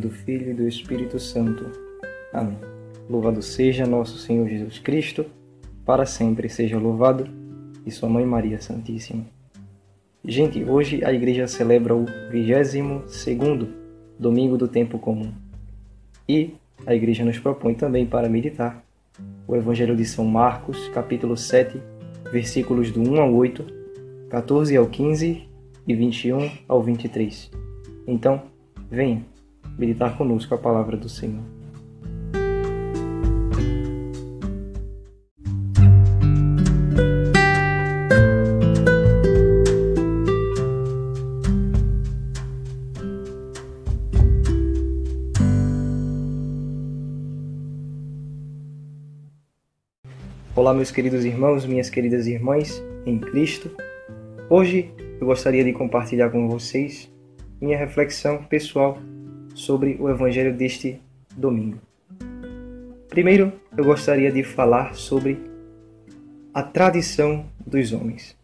do Filho e do Espírito Santo. Amém. Louvado seja nosso Senhor Jesus Cristo, para sempre seja louvado, e sua Mãe Maria Santíssima. Gente, hoje a igreja celebra o 22º domingo do tempo comum. E a igreja nos propõe também para meditar o Evangelho de São Marcos, capítulo 7, versículos do 1 ao 8, 14 ao 15 e 21 ao 23. Então, venha meditar conosco a palavra do Senhor. Olá, meus queridos irmãos, minhas queridas irmãs em Cristo. Hoje eu gostaria de compartilhar com vocês minha reflexão pessoal sobre o Evangelho deste domingo. Primeiro, eu gostaria de falar sobre a tradição dos homens.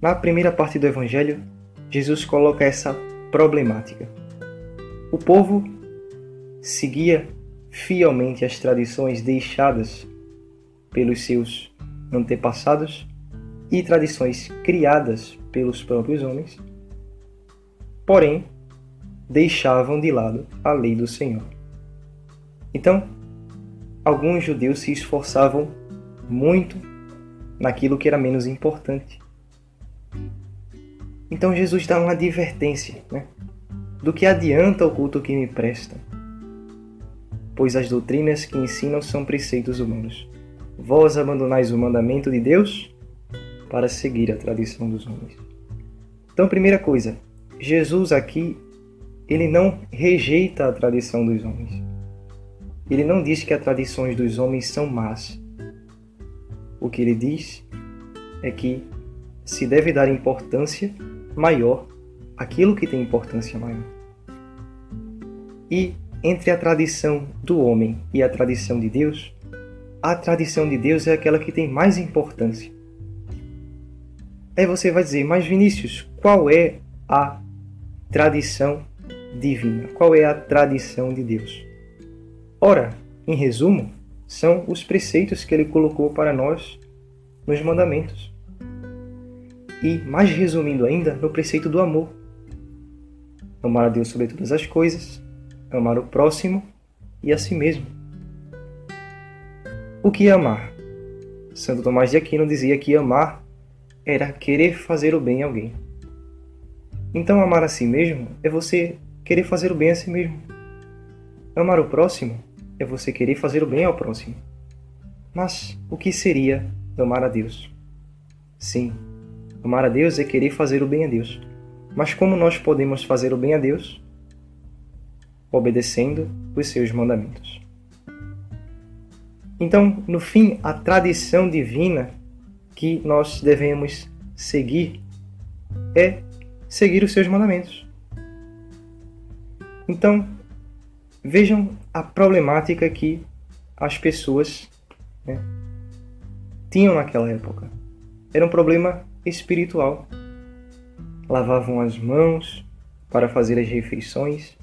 Na primeira parte do Evangelho, Jesus coloca essa problemática. O povo seguia fielmente as tradições deixadas pelos seus antepassados e tradições criadas pelos próprios homens, porém deixavam de lado a lei do Senhor. Então, alguns judeus se esforçavam muito naquilo que era menos importante. Então Jesus dá uma advertência, né? Do que adianta o culto que me presta? Pois as doutrinas que ensinam são preceitos humanos. Vós abandonais o mandamento de Deus para seguir a tradição dos homens. Então, primeira coisa, Jesus aqui ele não rejeita a tradição dos homens. Ele não diz que as tradições dos homens são más. O que ele diz é que se deve dar importância maior àquilo que tem importância maior. E entre a tradição do homem e a tradição de Deus, a tradição de Deus é aquela que tem mais importância. Aí você vai dizer, mas Vinícius, qual é a tradição divina? Qual é a tradição de Deus? Ora, em resumo, são os preceitos que ele colocou para nós nos mandamentos. E, mais resumindo ainda, no preceito do amor. Amar a Deus sobre todas as coisas, amar o próximo e a si mesmo. O que é amar? Santo Tomás de Aquino dizia que amar era querer fazer o bem a alguém. Então, amar a si mesmo é você querer fazer o bem a si mesmo. Amar o próximo é você querer fazer o bem ao próximo. Mas o que seria amar a Deus? Sim, amar a Deus é querer fazer o bem a Deus. Mas como nós podemos fazer o bem a Deus? Obedecendo os seus mandamentos. Então, no fim, a tradição divina que nós devemos seguir é seguir os seus mandamentos. Então, vejam a problemática que as pessoas né, tinham naquela época. Era um problema espiritual. Lavavam as mãos para fazer as refeições,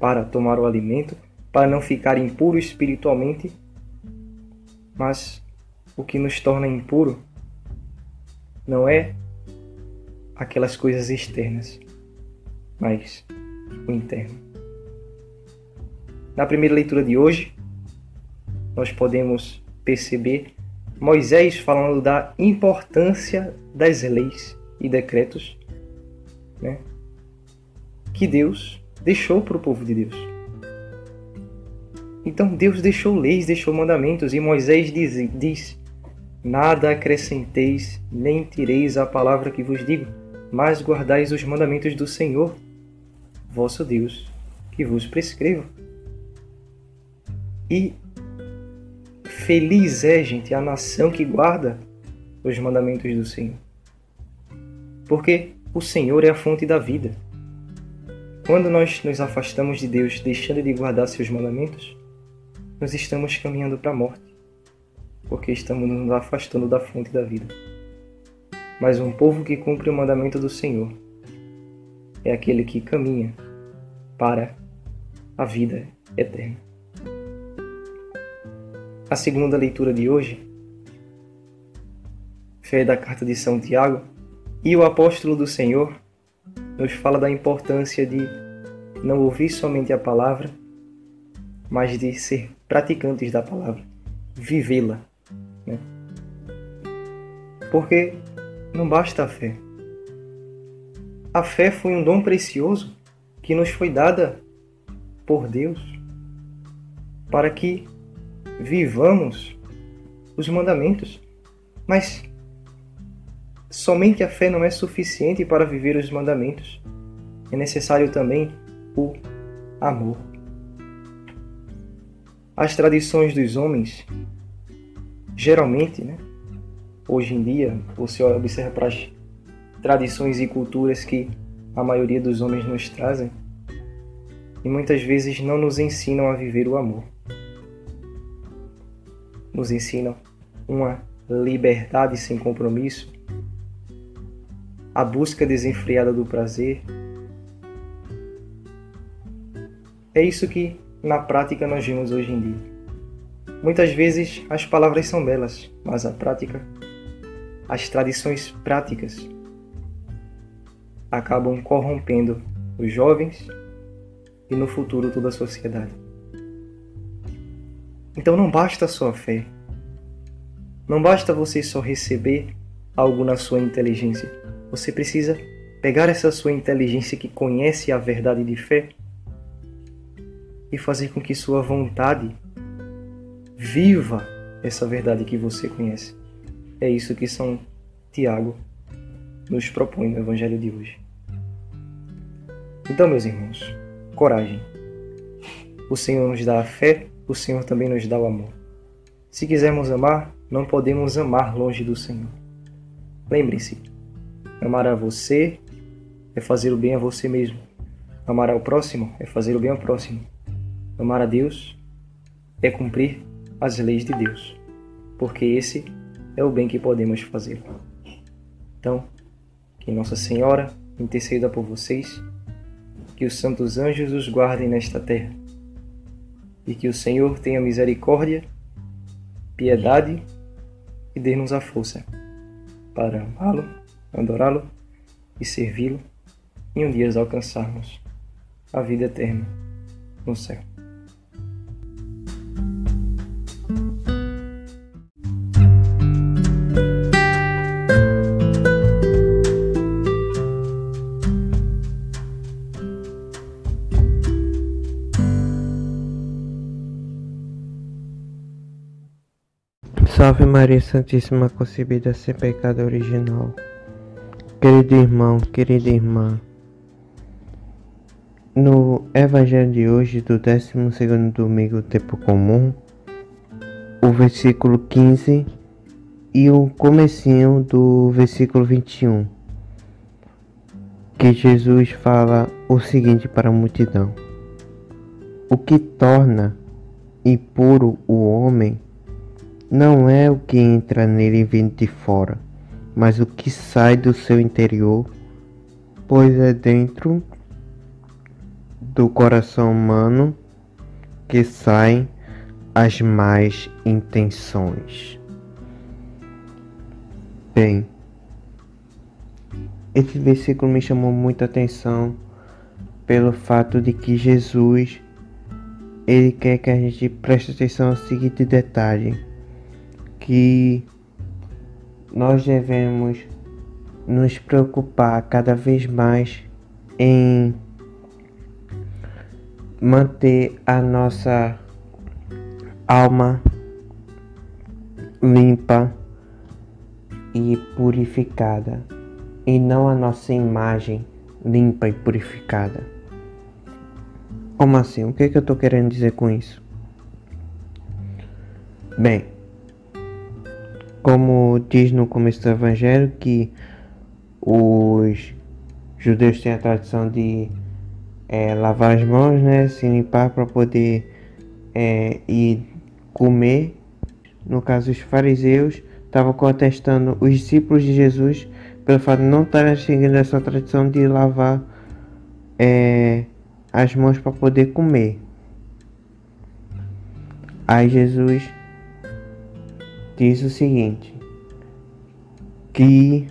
para tomar o alimento, para não ficar impuro espiritualmente. Mas o que nos torna impuro não é aquelas coisas externas, mas o interno. Na primeira leitura de hoje, nós podemos perceber Moisés falando da importância das leis e decretos né, que Deus deixou para o povo de Deus. Então Deus deixou leis, deixou mandamentos, e Moisés diz, diz: Nada acrescenteis, nem tireis a palavra que vos digo, mas guardais os mandamentos do Senhor, vosso Deus, que vos prescrevo. E feliz é, gente, a nação que guarda os mandamentos do Senhor. Porque o Senhor é a fonte da vida. Quando nós nos afastamos de Deus, deixando de guardar seus mandamentos, nós estamos caminhando para a morte, porque estamos nos afastando da fonte da vida. Mas um povo que cumpre o mandamento do Senhor é aquele que caminha para a vida eterna. A segunda leitura de hoje fé da carta de São Tiago e o apóstolo do Senhor nos fala da importância de não ouvir somente a palavra, mas de ser praticantes da palavra, vivê-la. Né? Porque não basta a fé. A fé foi um dom precioso que nos foi dada por Deus para que vivamos os mandamentos. Mas somente a fé não é suficiente para viver os mandamentos. É necessário também o amor. As tradições dos homens, geralmente, né, hoje em dia, você observa para as tradições e culturas que a maioria dos homens nos trazem, e muitas vezes não nos ensinam a viver o amor. Nos ensinam uma liberdade sem compromisso, a busca desenfreada do prazer. É isso que na prática nós vemos hoje em dia. Muitas vezes as palavras são belas, mas a prática, as tradições práticas, acabam corrompendo os jovens e no futuro toda a sociedade. Então não basta só a fé. Não basta você só receber algo na sua inteligência você precisa pegar essa sua inteligência que conhece a verdade de fé e fazer com que sua vontade viva essa verdade que você conhece. É isso que São Tiago nos propõe no Evangelho de hoje. Então, meus irmãos, coragem. O Senhor nos dá a fé, o Senhor também nos dá o amor. Se quisermos amar, não podemos amar longe do Senhor. Lembre-se, Amar a você é fazer o bem a você mesmo. Amar ao próximo é fazer o bem ao próximo. Amar a Deus é cumprir as leis de Deus, porque esse é o bem que podemos fazer. Então, que Nossa Senhora interceda por vocês, que os santos anjos os guardem nesta terra, e que o Senhor tenha misericórdia, piedade e dê-nos a força para amá-lo adorá-lo e servi-lo, e um dia alcançarmos a vida eterna no céu. Salve Maria Santíssima concebida sem pecado original. Querido irmão, querida irmã, no Evangelho de hoje, do 12 domingo tempo comum, o versículo 15 e o comecinho do versículo 21, que Jesus fala o seguinte para a multidão: O que torna impuro o homem não é o que entra nele vindo de fora, mas o que sai do seu interior, pois é dentro do coração humano que saem as más intenções. Bem, esse versículo me chamou muita atenção pelo fato de que Jesus ele quer que a gente preste atenção ao seguinte detalhe, que nós devemos nos preocupar cada vez mais em manter a nossa alma limpa e purificada e não a nossa imagem limpa e purificada. Como assim? O que, é que eu estou querendo dizer com isso? Bem, como diz no começo do Evangelho, que os judeus têm a tradição de é, lavar as mãos, né, se limpar para poder é, ir comer. No caso, os fariseus estavam contestando os discípulos de Jesus pelo fato de não estarem seguindo essa tradição de lavar é, as mãos para poder comer. Aí Jesus diz o seguinte: que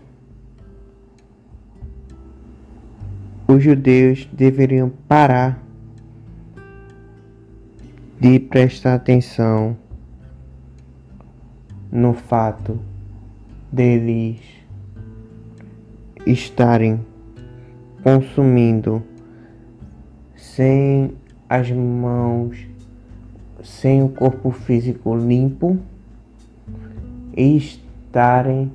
os judeus deveriam parar de prestar atenção no fato deles estarem consumindo sem as mãos, sem o corpo físico limpo estarem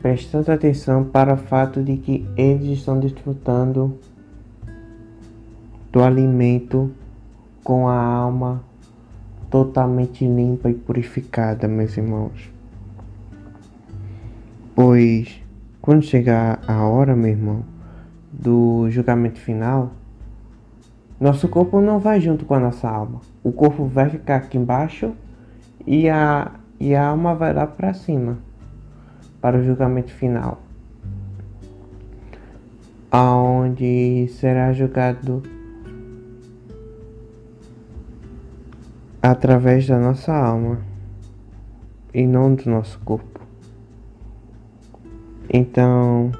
prestando atenção para o fato de que eles estão desfrutando do alimento com a alma totalmente limpa e purificada, meus irmãos. Pois quando chegar a hora, meu irmão, do julgamento final, nosso corpo não vai junto com a nossa alma. O corpo vai ficar aqui embaixo e a, e a alma vai lá para cima para o julgamento final, aonde será julgado através da nossa alma e não do nosso corpo. Então,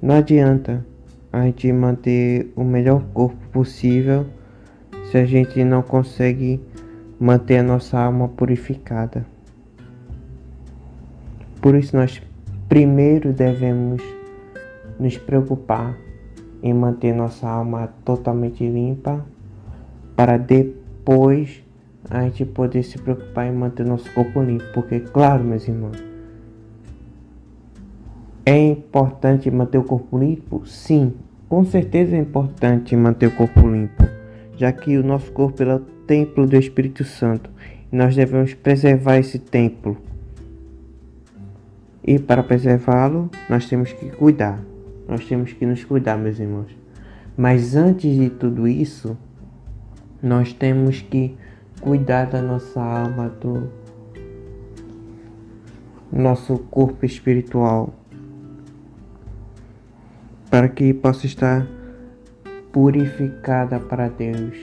não adianta a gente manter o melhor corpo possível se a gente não consegue manter a nossa alma purificada. Por isso, nós primeiro devemos nos preocupar em manter nossa alma totalmente limpa, para depois a gente poder se preocupar em manter nosso corpo limpo. Porque, claro, meus irmãos, é importante manter o corpo limpo? Sim, com certeza é importante manter o corpo limpo, já que o nosso corpo é o templo do Espírito Santo e nós devemos preservar esse templo. E para preservá-lo, nós temos que cuidar. Nós temos que nos cuidar, meus irmãos. Mas antes de tudo isso, nós temos que cuidar da nossa alma, do nosso corpo espiritual, para que possa estar purificada para Deus.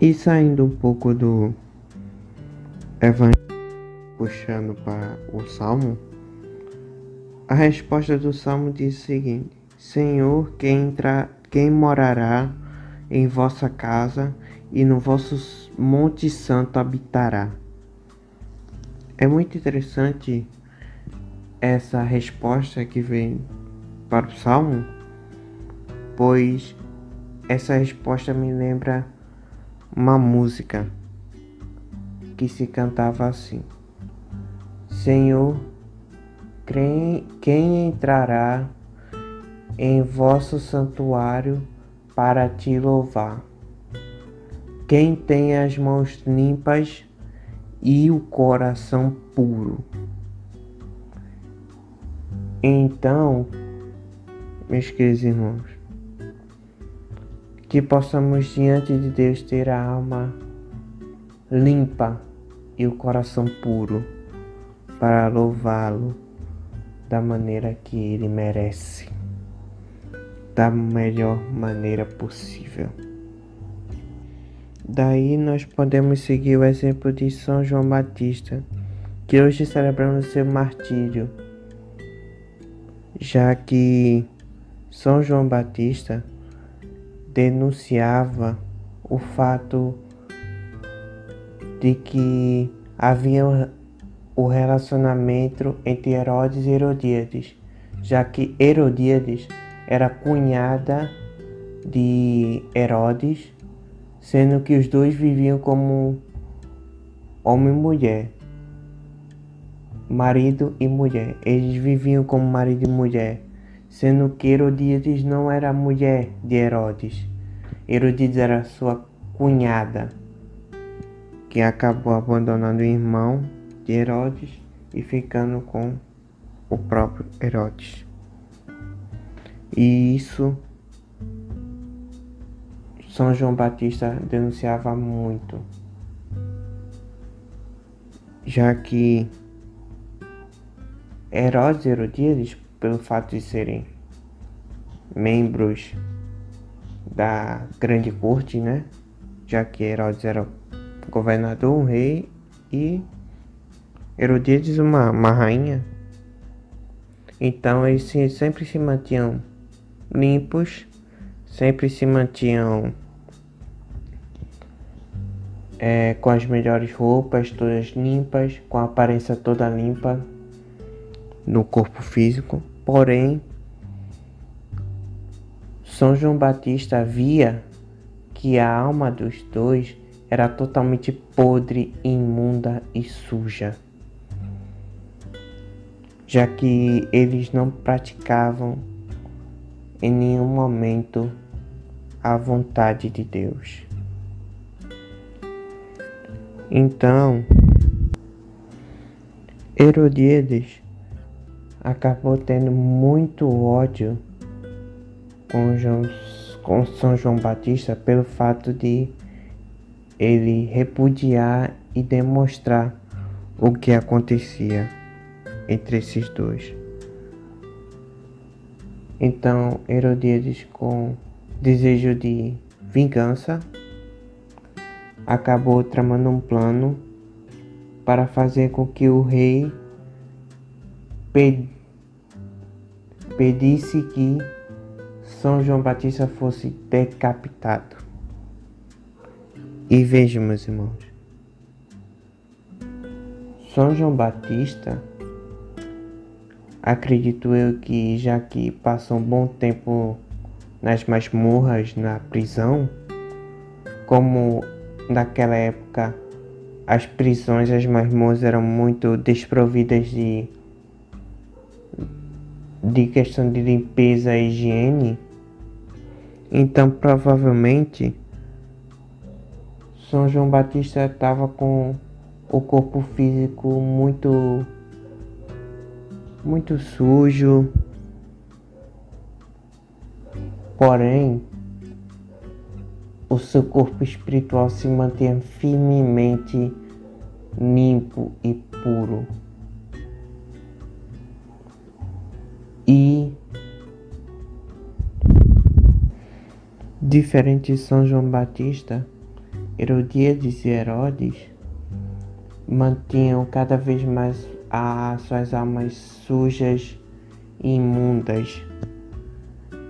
E saindo um pouco do Evangelho puxando para o Salmo, a resposta do Salmo diz o seguinte: Senhor, quem, entra, quem morará em vossa casa e no vosso monte santo habitará. É muito interessante essa resposta que vem para o Salmo, pois essa resposta me lembra uma música que se cantava assim. Senhor, quem entrará em vosso santuário para te louvar? Quem tem as mãos limpas e o coração puro? Então, meus queridos irmãos, que possamos diante de Deus ter a alma limpa e o coração puro para louvá-lo da maneira que ele merece, da melhor maneira possível. Daí nós podemos seguir o exemplo de São João Batista, que hoje celebramos seu martírio, já que São João Batista denunciava o fato de que havia o relacionamento entre Herodes e Herodíades, já que Herodíades era cunhada de Herodes, sendo que os dois viviam como homem e mulher, marido e mulher. Eles viviam como marido e mulher, sendo que Herodíades não era mulher de Herodes. Herodíades era sua cunhada, que acabou abandonando o irmão de Herodes e ficando com o próprio Herodes. E isso São João Batista denunciava muito, já que Herodes e Herodíades, pelo fato de serem membros da grande corte, né? Já que Herodes era governador, um rei e Herodíades uma, uma rainha. Então eles sempre se mantinham limpos, sempre se mantinham é, com as melhores roupas, todas limpas, com a aparência toda limpa no corpo físico. Porém, São João Batista via que a alma dos dois era totalmente podre, imunda e suja, já que eles não praticavam em nenhum momento a vontade de Deus. Então, Herodíades acabou tendo muito ódio com, João, com São João Batista pelo fato de ele repudiar e demonstrar o que acontecia entre esses dois. Então Herodíades, com desejo de vingança, acabou tramando um plano para fazer com que o rei pedisse que São João Batista fosse decapitado. E vejam, meus irmãos, São João Batista, acredito eu que já que passou um bom tempo nas masmorras, na prisão, como naquela época as prisões, as masmorras eram muito desprovidas de de questão de limpeza e higiene, então provavelmente São João Batista estava com o corpo físico muito muito sujo. Porém, o seu corpo espiritual se mantinha firmemente limpo e puro. E diferente de São João Batista, Herodíades e Herodes mantinham cada vez mais as suas almas sujas e imundas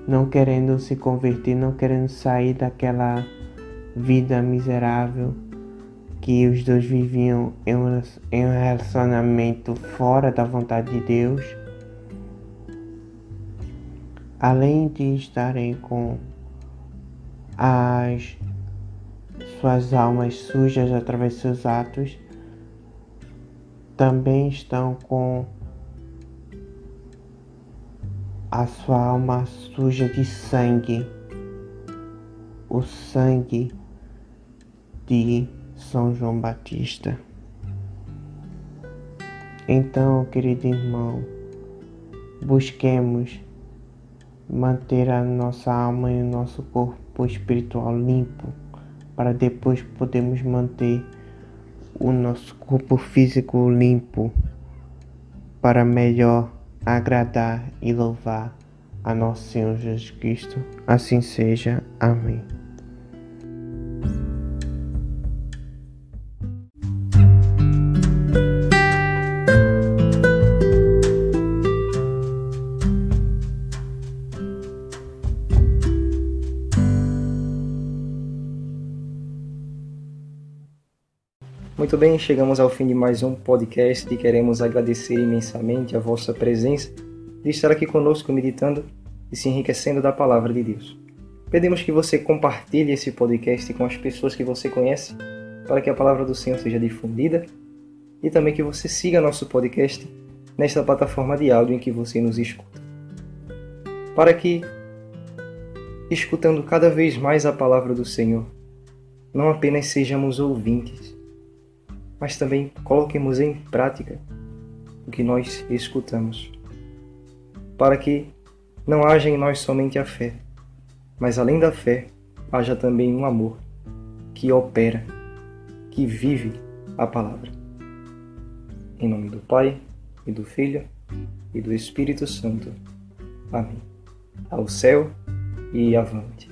não querendo se converter, não querendo sair daquela vida miserável que os dois viviam em um, relacionamento fora da vontade de Deus. Além de estarem com as suas almas sujas através de seus atos, também estão com a sua alma suja de sangue, o sangue de São João Batista. Então, querido irmão, busquemos manter a nossa alma e o nosso corpo espiritual limpo, para depois podermos manter o nosso corpo físico limpo, para melhor agradar e louvar a nosso Senhor Jesus Cristo. Assim seja. Amém. Muito bem, chegamos ao fim de mais um podcast e queremos agradecer imensamente a vossa presença de estar aqui conosco meditando e se enriquecendo da palavra de Deus. Pedimos que você compartilhe esse podcast com as pessoas que você conhece para que a palavra do Senhor seja difundida e também que você siga nosso podcast nesta plataforma de áudio em que você nos escuta. Para que, escutando cada vez mais a palavra do Senhor, não apenas sejamos ouvintes, mas também coloquemos em prática o que nós escutamos, para que não haja em nós somente a fé, mas além da fé, haja também um amor que opera, que vive a palavra. Em nome do Pai, e do Filho, e do Espírito Santo. Amém. ao céu e avante.